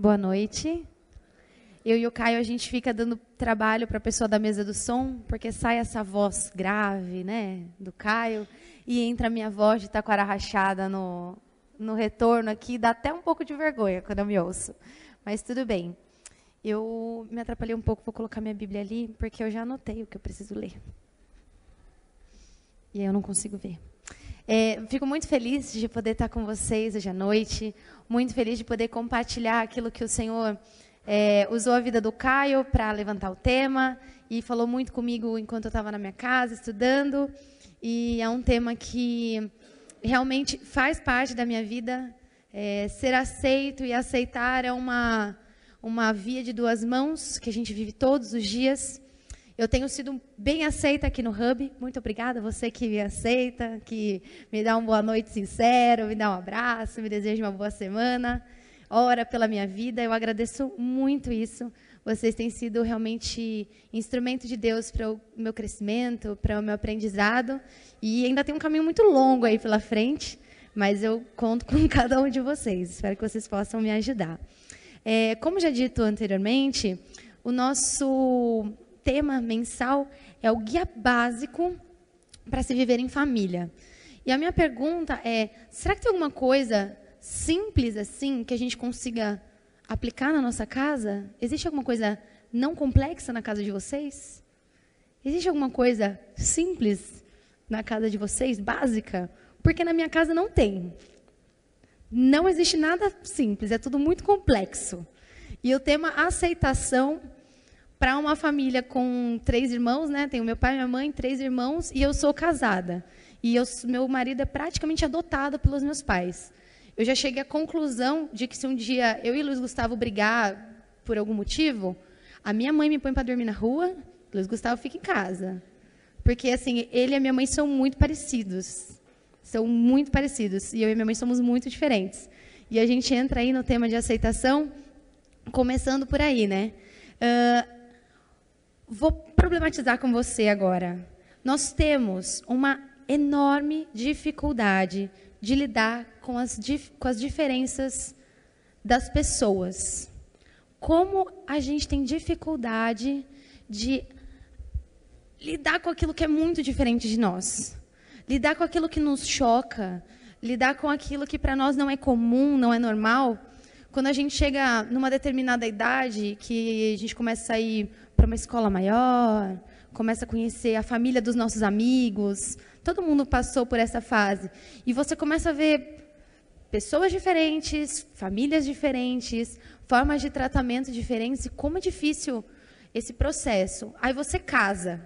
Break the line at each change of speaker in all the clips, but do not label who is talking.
Boa noite. Eu e o Caio, a gente fica dando trabalho para a pessoa da mesa do som, porque sai essa voz grave, né, do Caio, e entra a minha voz de taquara rachada no, no retorno aqui, dá até um pouco de vergonha quando eu me ouço. Mas tudo bem. Eu me atrapalhei um pouco, vou colocar minha Bíblia ali, porque eu já anotei o que eu preciso ler. E aí eu não consigo ver. É, fico muito feliz de poder estar com vocês hoje à noite, muito feliz de poder compartilhar aquilo que o Senhor é, usou a vida do Caio para levantar o tema e falou muito comigo enquanto eu estava na minha casa estudando. E é um tema que realmente faz parte da minha vida. É, ser aceito e aceitar é uma, uma via de duas mãos que a gente vive todos os dias. Eu tenho sido bem aceita aqui no Hub. Muito obrigada, você que me aceita, que me dá uma boa noite sincero, me dá um abraço, me deseja uma boa semana, ora pela minha vida. Eu agradeço muito isso. Vocês têm sido realmente instrumento de Deus para o meu crescimento, para o meu aprendizado. E ainda tem um caminho muito longo aí pela frente, mas eu conto com cada um de vocês. Espero que vocês possam me ajudar. É, como já dito anteriormente, o nosso tema mensal é o guia básico para se viver em família. E a minha pergunta é: será que tem alguma coisa simples assim que a gente consiga aplicar na nossa casa? Existe alguma coisa não complexa na casa de vocês? Existe alguma coisa simples na casa de vocês, básica? Porque na minha casa não tem. Não existe nada simples, é tudo muito complexo. E o tema aceitação para uma família com três irmãos, né? Tenho meu pai, minha mãe, três irmãos e eu sou casada. E eu, meu marido é praticamente adotado pelos meus pais. Eu já cheguei à conclusão de que se um dia eu e Luiz Gustavo brigar por algum motivo, a minha mãe me põe para dormir na rua, Luiz Gustavo fica em casa. Porque assim, ele e a minha mãe são muito parecidos. São muito parecidos e eu e minha mãe somos muito diferentes. E a gente entra aí no tema de aceitação, começando por aí, né? Uh, Vou problematizar com você agora. Nós temos uma enorme dificuldade de lidar com as, com as diferenças das pessoas. Como a gente tem dificuldade de lidar com aquilo que é muito diferente de nós. Lidar com aquilo que nos choca, lidar com aquilo que para nós não é comum, não é normal. Quando a gente chega numa determinada idade, que a gente começa a sair para uma escola maior, começa a conhecer a família dos nossos amigos. Todo mundo passou por essa fase. E você começa a ver pessoas diferentes, famílias diferentes, formas de tratamento diferentes e como é difícil esse processo. Aí você casa.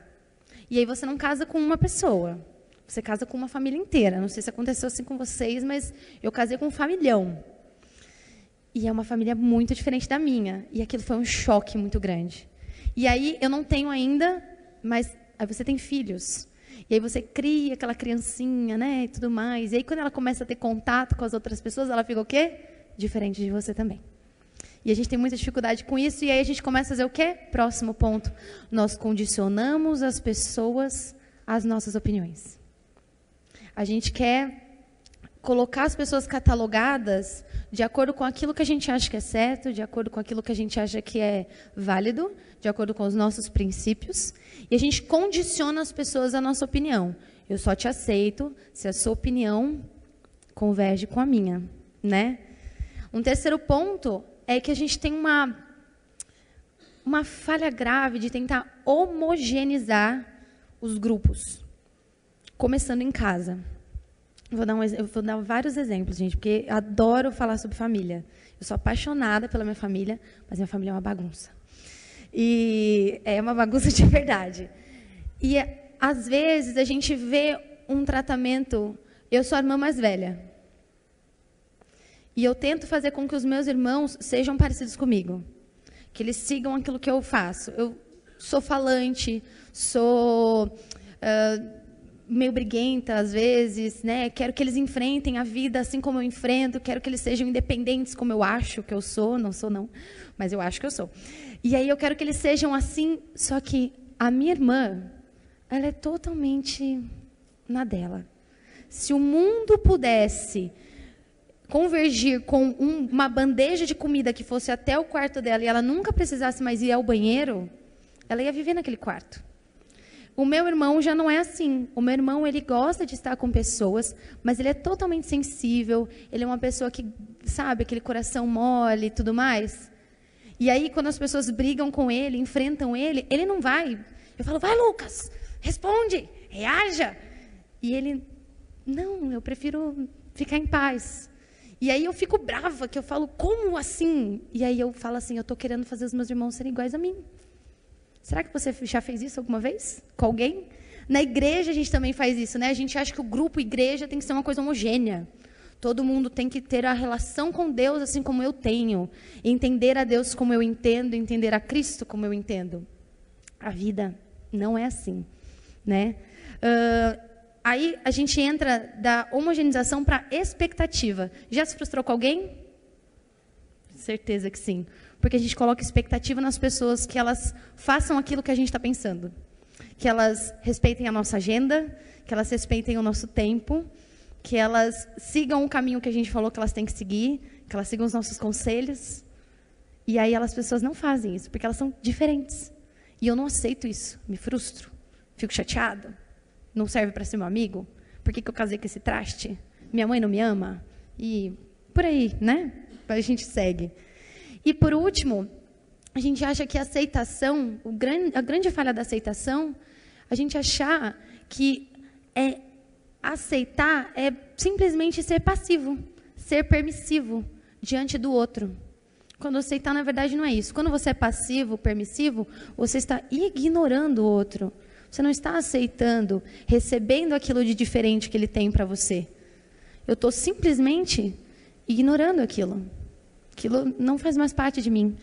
E aí você não casa com uma pessoa. Você casa com uma família inteira. Não sei se aconteceu assim com vocês, mas eu casei com um familhão. E é uma família muito diferente da minha. E aquilo foi um choque muito grande. E aí eu não tenho ainda, mas aí você tem filhos. E aí você cria aquela criancinha, né, e tudo mais. E aí quando ela começa a ter contato com as outras pessoas, ela fica o quê? Diferente de você também. E a gente tem muita dificuldade com isso, e aí a gente começa a fazer o quê? Próximo ponto. Nós condicionamos as pessoas às nossas opiniões. A gente quer colocar as pessoas catalogadas de acordo com aquilo que a gente acha que é certo, de acordo com aquilo que a gente acha que é válido, de acordo com os nossos princípios, e a gente condiciona as pessoas à nossa opinião. Eu só te aceito se a sua opinião converge com a minha, né? Um terceiro ponto é que a gente tem uma uma falha grave de tentar homogeneizar os grupos, começando em casa. Vou dar, um, eu vou dar vários exemplos, gente, porque adoro falar sobre família. Eu sou apaixonada pela minha família, mas minha família é uma bagunça. E é uma bagunça de verdade. E às vezes a gente vê um tratamento. Eu sou a irmã mais velha. E eu tento fazer com que os meus irmãos sejam parecidos comigo. Que eles sigam aquilo que eu faço. Eu sou falante, sou. Uh, meio briguenta às vezes, né? Quero que eles enfrentem a vida assim como eu enfrento, quero que eles sejam independentes como eu acho que eu sou, não sou não, mas eu acho que eu sou. E aí eu quero que eles sejam assim, só que a minha irmã, ela é totalmente na dela. Se o mundo pudesse convergir com um, uma bandeja de comida que fosse até o quarto dela e ela nunca precisasse mais ir ao banheiro, ela ia viver naquele quarto. O meu irmão já não é assim. O meu irmão, ele gosta de estar com pessoas, mas ele é totalmente sensível. Ele é uma pessoa que, sabe, aquele coração mole e tudo mais. E aí, quando as pessoas brigam com ele, enfrentam ele, ele não vai. Eu falo, vai, Lucas, responde, reaja. E ele, não, eu prefiro ficar em paz. E aí eu fico brava, que eu falo, como assim? E aí eu falo assim, eu estou querendo fazer os meus irmãos serem iguais a mim. Será que você já fez isso alguma vez? Com alguém? Na igreja a gente também faz isso, né? A gente acha que o grupo igreja tem que ser uma coisa homogênea. Todo mundo tem que ter a relação com Deus assim como eu tenho. Entender a Deus como eu entendo, entender a Cristo como eu entendo. A vida não é assim, né? Uh, aí a gente entra da homogeneização para expectativa. Já se frustrou com alguém? Certeza que sim porque a gente coloca expectativa nas pessoas que elas façam aquilo que a gente está pensando. Que elas respeitem a nossa agenda, que elas respeitem o nosso tempo, que elas sigam o caminho que a gente falou que elas têm que seguir, que elas sigam os nossos conselhos. E aí elas pessoas não fazem isso, porque elas são diferentes. E eu não aceito isso, me frustro, fico chateado. Não serve para ser meu amigo? Por que, que eu casei com esse traste? Minha mãe não me ama? E por aí, né? A gente segue. E por último, a gente acha que a aceitação, grande, a grande falha da aceitação, a gente achar que é aceitar é simplesmente ser passivo, ser permissivo diante do outro. Quando aceitar, na verdade, não é isso. Quando você é passivo, permissivo, você está ignorando o outro. Você não está aceitando, recebendo aquilo de diferente que ele tem para você. Eu estou simplesmente ignorando aquilo. Aquilo não faz mais parte de mim.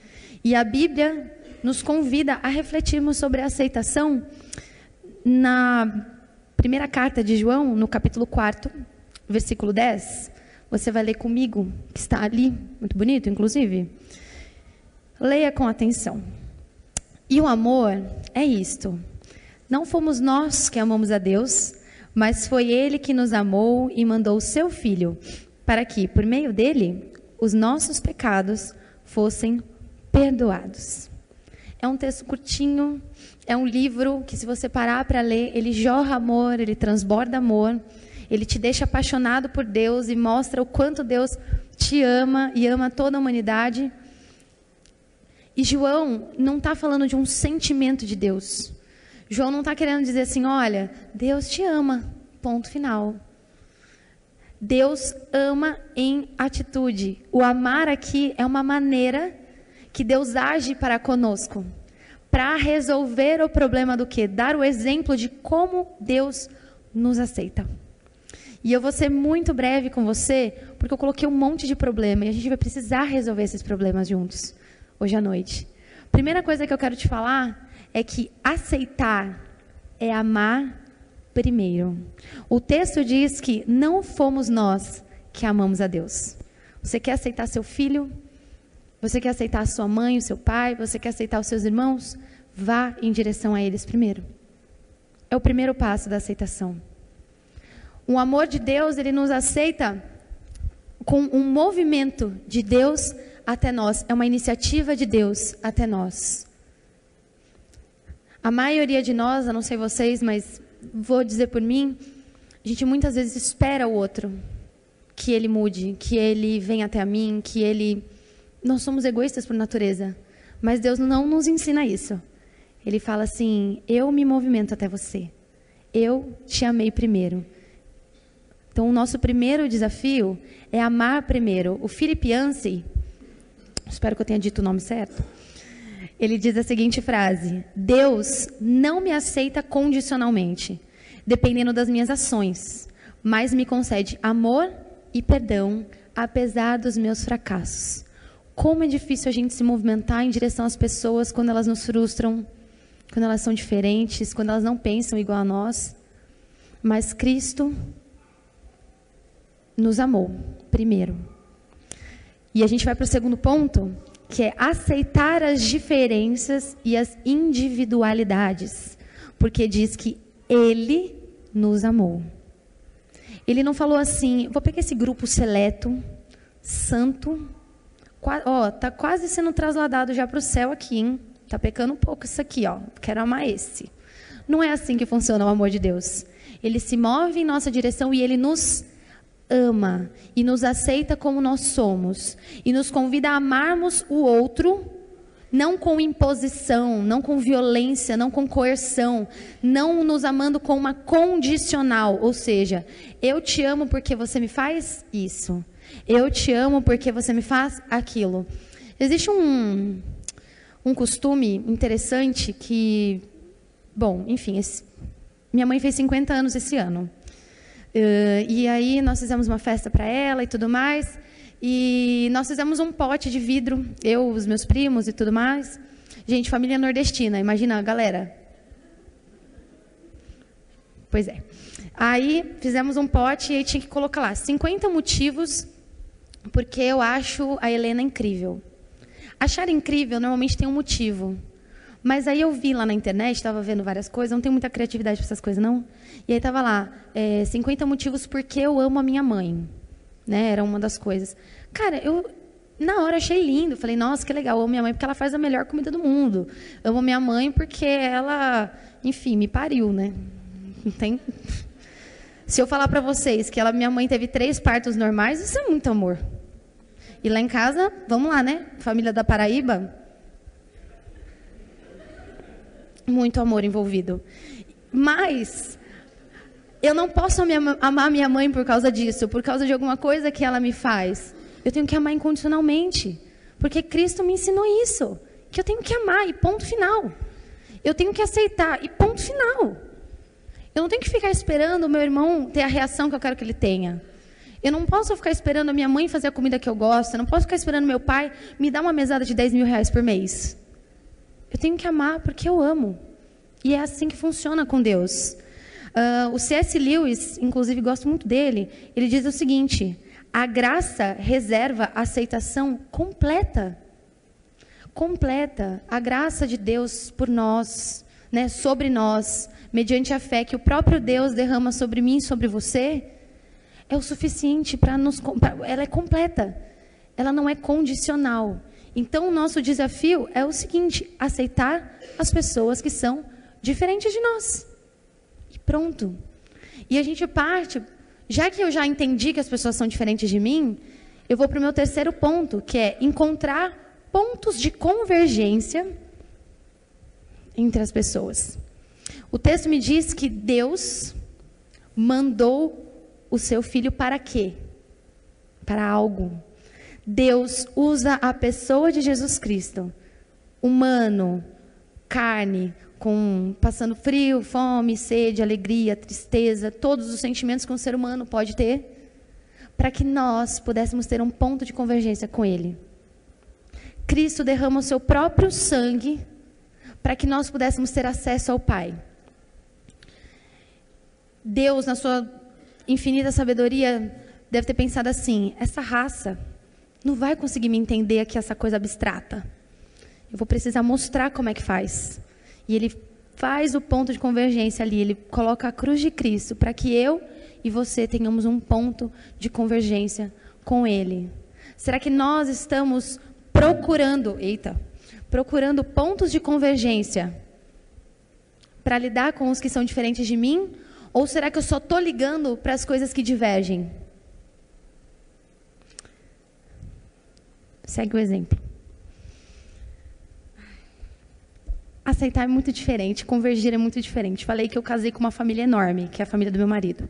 E a Bíblia nos convida a refletirmos sobre a aceitação na primeira carta de João, no capítulo 4, versículo 10. Você vai ler comigo, que está ali, muito bonito, inclusive. Leia com atenção. E o amor é isto: não fomos nós que amamos a Deus, mas foi Ele que nos amou e mandou o seu Filho, para que, por meio dele, os nossos pecados fossem perdoados. É um texto curtinho, é um livro que, se você parar para ler, ele jorra amor, ele transborda amor, ele te deixa apaixonado por Deus e mostra o quanto Deus te ama e ama toda a humanidade. E João não está falando de um sentimento de Deus. João não está querendo dizer assim: olha, Deus te ama, ponto final. Deus ama em atitude. O amar aqui é uma maneira que Deus age para conosco, para resolver o problema do que? Dar o exemplo de como Deus nos aceita. E eu vou ser muito breve com você, porque eu coloquei um monte de problema e a gente vai precisar resolver esses problemas juntos, hoje à noite. Primeira coisa que eu quero te falar é que aceitar é amar primeiro. O texto diz que não fomos nós que amamos a Deus. Você quer aceitar seu filho? Você quer aceitar sua mãe, o seu pai? Você quer aceitar os seus irmãos? Vá em direção a eles primeiro. É o primeiro passo da aceitação. O amor de Deus, ele nos aceita com um movimento de Deus até nós. É uma iniciativa de Deus até nós. A maioria de nós, não sei vocês, mas vou dizer por mim, a gente muitas vezes espera o outro que ele mude, que ele venha até a mim, que ele. Nós somos egoístas por natureza, mas Deus não nos ensina isso. Ele fala assim: eu me movimento até você, eu te amei primeiro. Então, o nosso primeiro desafio é amar primeiro. O Philip Yancey, espero que eu tenha dito o nome certo ele diz a seguinte frase: Deus não me aceita condicionalmente, dependendo das minhas ações, mas me concede amor e perdão, apesar dos meus fracassos. Como é difícil a gente se movimentar em direção às pessoas quando elas nos frustram, quando elas são diferentes, quando elas não pensam igual a nós. Mas Cristo nos amou primeiro. E a gente vai para o segundo ponto, que é aceitar as diferenças e as individualidades, porque diz que ele nos amou. Ele não falou assim, vou pegar esse grupo seleto, santo. Ó, tá quase sendo trasladado já para o céu aqui, hein? Tá pecando um pouco isso aqui, ó. Quero amar esse. Não é assim que funciona o amor de Deus. Ele se move em nossa direção e ele nos ama e nos aceita como nós somos e nos convida a amarmos o outro não com imposição, não com violência, não com coerção, não nos amando com uma condicional, ou seja, eu te amo porque você me faz isso. Eu te amo porque você me faz aquilo. Existe um, um costume interessante que, bom, enfim, esse, minha mãe fez 50 anos esse ano. Uh, e aí nós fizemos uma festa para ela e tudo mais. E nós fizemos um pote de vidro, eu, os meus primos e tudo mais. Gente, família nordestina, imagina, galera. Pois é. Aí fizemos um pote e tinha que colocar lá 50 motivos porque eu acho a Helena incrível. Achar incrível normalmente tem um motivo. Mas aí eu vi lá na internet, estava vendo várias coisas, não tenho muita criatividade para essas coisas, não. E aí estava lá, é, 50 motivos porque eu amo a minha mãe. Né? Era uma das coisas. Cara, eu na hora achei lindo. Falei, nossa, que legal. Eu amo minha mãe porque ela faz a melhor comida do mundo. Eu amo minha mãe porque ela, enfim, me pariu, né? Não tem. Se eu falar para vocês que ela, minha mãe teve três partos normais, isso é muito amor. E lá em casa, vamos lá, né? Família da Paraíba. Muito amor envolvido. Mas eu não posso amar minha mãe por causa disso, por causa de alguma coisa que ela me faz. Eu tenho que amar incondicionalmente, porque Cristo me ensinou isso, que eu tenho que amar e ponto final. Eu tenho que aceitar e ponto final. Eu não tenho que ficar esperando o meu irmão ter a reação que eu quero que ele tenha. Eu não posso ficar esperando a minha mãe fazer a comida que eu gosto. Eu não posso ficar esperando meu pai me dar uma mesada de 10 mil reais por mês. Eu tenho que amar porque eu amo. E é assim que funciona com Deus. Uh, o C.S. Lewis, inclusive, gosto muito dele. Ele diz o seguinte: a graça reserva a aceitação completa. Completa. A graça de Deus por nós, né, sobre nós, mediante a fé que o próprio Deus derrama sobre mim e sobre você, é o suficiente para nos. Pra, ela é completa. Ela não é condicional. Então, o nosso desafio é o seguinte: aceitar as pessoas que são diferentes de nós. E pronto. E a gente parte, já que eu já entendi que as pessoas são diferentes de mim, eu vou para o meu terceiro ponto, que é encontrar pontos de convergência entre as pessoas. O texto me diz que Deus mandou o seu filho para quê? Para algo. Deus usa a pessoa de Jesus Cristo, humano, carne, com passando frio, fome, sede, alegria, tristeza, todos os sentimentos que um ser humano pode ter, para que nós pudéssemos ter um ponto de convergência com Ele. Cristo derrama o seu próprio sangue para que nós pudéssemos ter acesso ao Pai. Deus, na sua infinita sabedoria, deve ter pensado assim: essa raça não vai conseguir me entender aqui essa coisa abstrata. Eu vou precisar mostrar como é que faz. E ele faz o ponto de convergência ali, ele coloca a cruz de Cristo para que eu e você tenhamos um ponto de convergência com ele. Será que nós estamos procurando, eita, procurando pontos de convergência para lidar com os que são diferentes de mim? Ou será que eu só estou ligando para as coisas que divergem? Segue o exemplo. aceitar é muito diferente, convergir é muito diferente. Falei que eu casei com uma família enorme, que é a família do meu marido.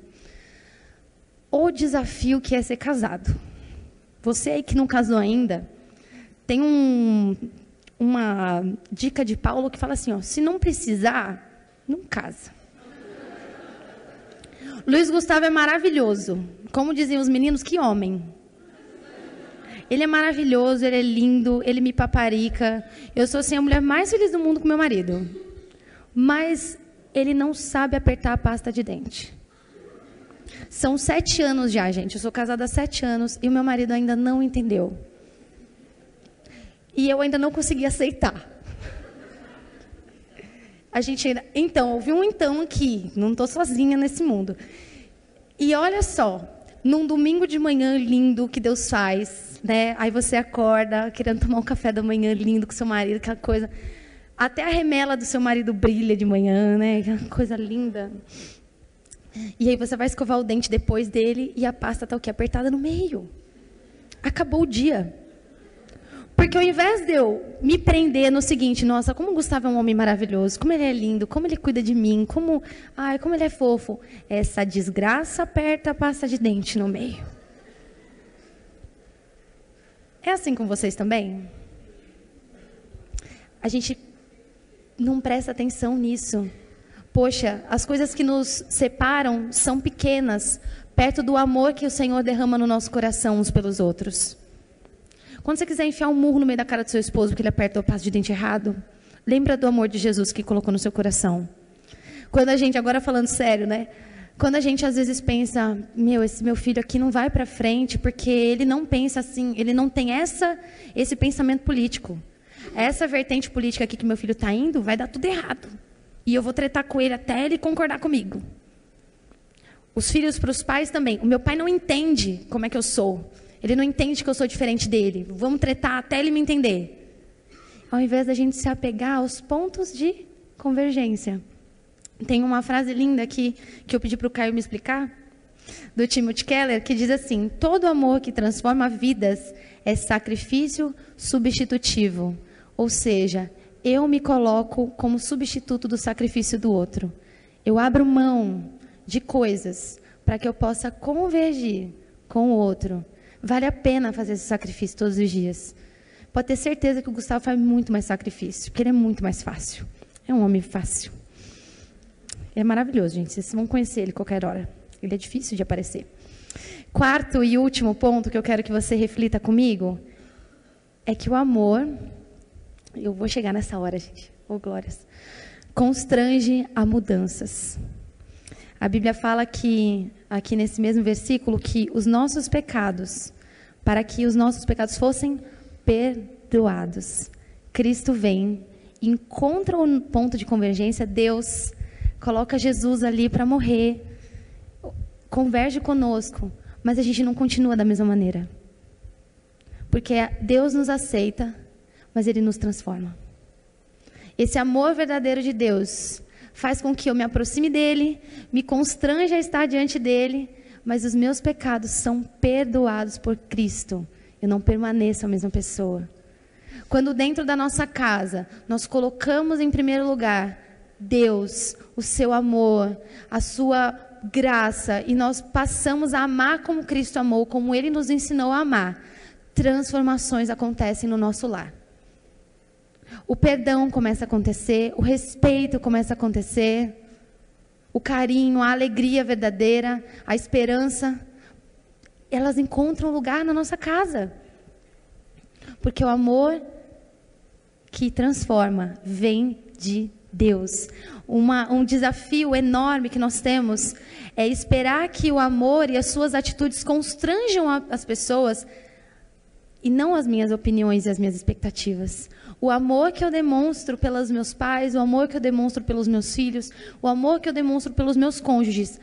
O desafio que é ser casado. Você aí que não casou ainda, tem um, uma dica de Paulo que fala assim: ó, se não precisar, não casa. Luiz Gustavo é maravilhoso. Como diziam os meninos, que homem. Ele é maravilhoso, ele é lindo, ele me paparica. Eu sou assim, a mulher mais feliz do mundo com meu marido. Mas ele não sabe apertar a pasta de dente. São sete anos já, gente. Eu sou casada há sete anos e o meu marido ainda não entendeu. E eu ainda não consegui aceitar. A gente ainda. Então, houve um então aqui. Não estou sozinha nesse mundo. E olha só, num domingo de manhã lindo que Deus faz, né? Aí você acorda querendo tomar um café da manhã lindo com seu marido, aquela coisa. Até a remela do seu marido brilha de manhã, né? Aquela coisa linda. E aí você vai escovar o dente depois dele e a pasta está o quê? Apertada no meio. Acabou o dia. Porque ao invés de eu me prender no seguinte, nossa, como o Gustavo é um homem maravilhoso, como ele é lindo, como ele cuida de mim, como, ai, como ele é fofo, essa desgraça aperta a pasta de dente no meio. É assim com vocês também? A gente não presta atenção nisso. Poxa, as coisas que nos separam são pequenas, perto do amor que o Senhor derrama no nosso coração uns pelos outros. Quando você quiser enfiar um murro no meio da cara do seu esposo porque ele aperta o passo de dente errado, lembra do amor de Jesus que colocou no seu coração. Quando a gente, agora falando sério, né? Quando a gente às vezes pensa, meu, esse meu filho aqui não vai para frente porque ele não pensa assim, ele não tem essa esse pensamento político. Essa vertente política aqui que meu filho está indo vai dar tudo errado. E eu vou tretar com ele até ele concordar comigo. Os filhos para os pais também. O meu pai não entende como é que eu sou. Ele não entende que eu sou diferente dele. Vamos tretar até ele me entender. Ao invés da gente se apegar aos pontos de convergência. Tem uma frase linda aqui que eu pedi para o Caio me explicar, do Timothy Keller, que diz assim: Todo amor que transforma vidas é sacrifício substitutivo. Ou seja, eu me coloco como substituto do sacrifício do outro. Eu abro mão de coisas para que eu possa convergir com o outro Vale a pena fazer esse sacrifício todos os dias. Pode ter certeza que o Gustavo faz muito mais sacrifício, porque ele é muito mais fácil. É um homem fácil. É maravilhoso, gente. Vocês vão conhecer ele qualquer hora. Ele é difícil de aparecer. Quarto e último ponto que eu quero que você reflita comigo é que o amor, eu vou chegar nessa hora, gente. Ô, oh, glórias. Constrange a mudanças. A Bíblia fala que, aqui nesse mesmo versículo, que os nossos pecados, para que os nossos pecados fossem perdoados, Cristo vem, encontra um ponto de convergência, Deus coloca Jesus ali para morrer, converge conosco, mas a gente não continua da mesma maneira. Porque Deus nos aceita, mas Ele nos transforma. Esse amor verdadeiro de Deus faz com que eu me aproxime dele, me constranja a estar diante dele, mas os meus pecados são perdoados por Cristo. Eu não permaneço a mesma pessoa. Quando dentro da nossa casa nós colocamos em primeiro lugar Deus, o seu amor, a sua graça e nós passamos a amar como Cristo amou, como ele nos ensinou a amar, transformações acontecem no nosso lar o perdão começa a acontecer, o respeito começa a acontecer, o carinho, a alegria verdadeira, a esperança, elas encontram lugar na nossa casa. Porque o amor que transforma vem de Deus. Uma, um desafio enorme que nós temos é esperar que o amor e as suas atitudes constranjam a, as pessoas e não as minhas opiniões e as minhas expectativas. O amor que eu demonstro pelos meus pais, o amor que eu demonstro pelos meus filhos, o amor que eu demonstro pelos meus cônjuges.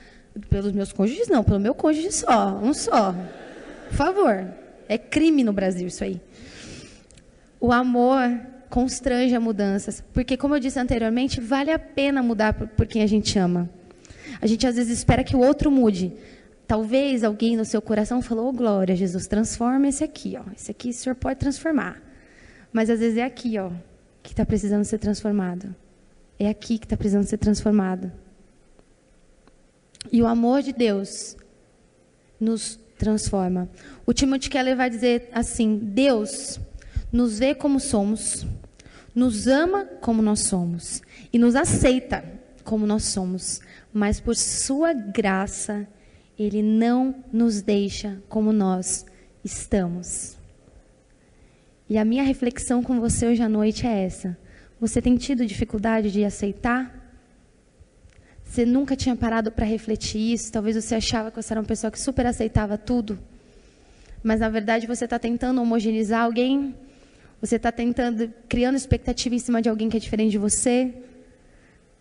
Pelos meus cônjuges, não, pelo meu cônjuge só, um só. Por favor. É crime no Brasil isso aí. O amor constrange a mudanças, porque, como eu disse anteriormente, vale a pena mudar por, por quem a gente ama. A gente às vezes espera que o outro mude. Talvez alguém no seu coração falou: oh, glória, Jesus, transforma esse aqui, ó. Esse aqui o Senhor pode transformar. Mas às vezes é aqui, ó, que está precisando ser transformado. É aqui que está precisando ser transformado. E o amor de Deus nos transforma. O Timothy Keller vai dizer assim: Deus nos vê como somos, nos ama como nós somos e nos aceita como nós somos, mas por sua graça ele não nos deixa como nós estamos. E a minha reflexão com você hoje à noite é essa. Você tem tido dificuldade de aceitar? Você nunca tinha parado para refletir isso? Talvez você achava que você era uma pessoa que super aceitava tudo. Mas na verdade você está tentando homogeneizar alguém? Você está tentando, criando expectativa em cima de alguém que é diferente de você?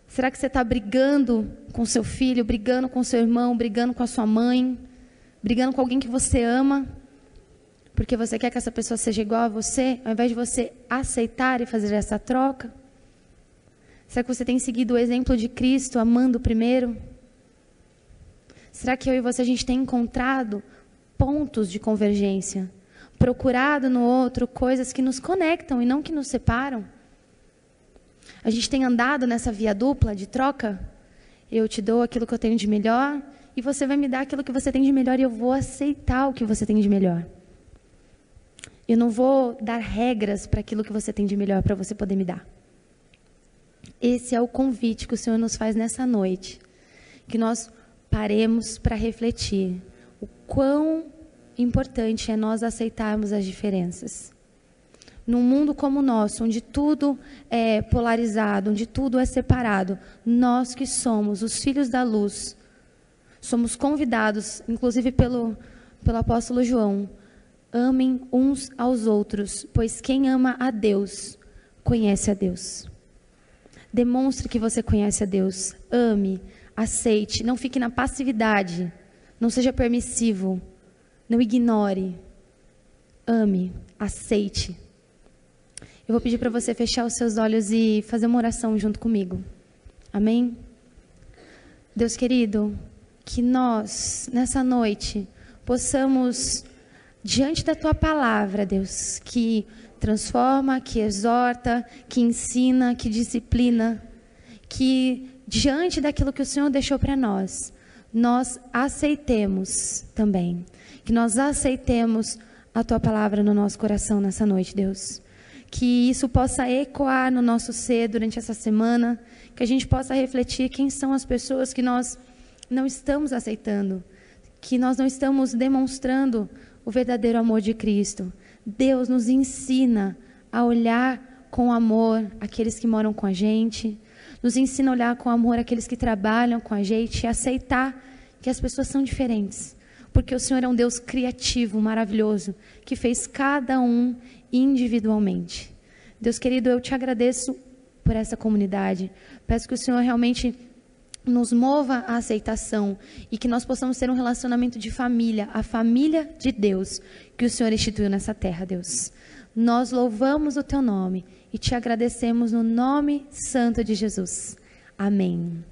Será que você está brigando com seu filho, brigando com seu irmão, brigando com a sua mãe, brigando com alguém que você ama, porque você quer que essa pessoa seja igual a você, ao invés de você aceitar e fazer essa troca? Será que você tem seguido o exemplo de Cristo, amando primeiro? Será que eu e você a gente tem encontrado pontos de convergência? Procurado no outro coisas que nos conectam e não que nos separam? A gente tem andado nessa via dupla de troca? Eu te dou aquilo que eu tenho de melhor e você vai me dar aquilo que você tem de melhor e eu vou aceitar o que você tem de melhor. Eu não vou dar regras para aquilo que você tem de melhor para você poder me dar. Esse é o convite que o Senhor nos faz nessa noite. Que nós paremos para refletir o quão importante é nós aceitarmos as diferenças. Num mundo como o nosso, onde tudo é polarizado, onde tudo é separado, nós que somos os filhos da luz, somos convidados, inclusive pelo, pelo apóstolo João, amem uns aos outros, pois quem ama a Deus, conhece a Deus. Demonstre que você conhece a Deus. Ame, aceite, não fique na passividade. Não seja permissivo. Não ignore. Ame, aceite. Eu vou pedir para você fechar os seus olhos e fazer uma oração junto comigo. Amém? Deus querido, que nós, nessa noite, possamos, diante da tua palavra, Deus, que transforma, que exorta, que ensina, que disciplina, que diante daquilo que o Senhor deixou para nós, nós aceitemos também. Que nós aceitemos a tua palavra no nosso coração nessa noite, Deus. Que isso possa ecoar no nosso ser durante essa semana, que a gente possa refletir quem são as pessoas que nós não estamos aceitando, que nós não estamos demonstrando o verdadeiro amor de Cristo. Deus nos ensina a olhar com amor aqueles que moram com a gente, nos ensina a olhar com amor aqueles que trabalham com a gente e aceitar que as pessoas são diferentes. Porque o Senhor é um Deus criativo, maravilhoso, que fez cada um individualmente. Deus querido, eu te agradeço por essa comunidade. Peço que o Senhor realmente nos mova a aceitação e que nós possamos ter um relacionamento de família, a família de Deus que o Senhor instituiu nessa terra, Deus. Nós louvamos o teu nome e te agradecemos no nome santo de Jesus. Amém.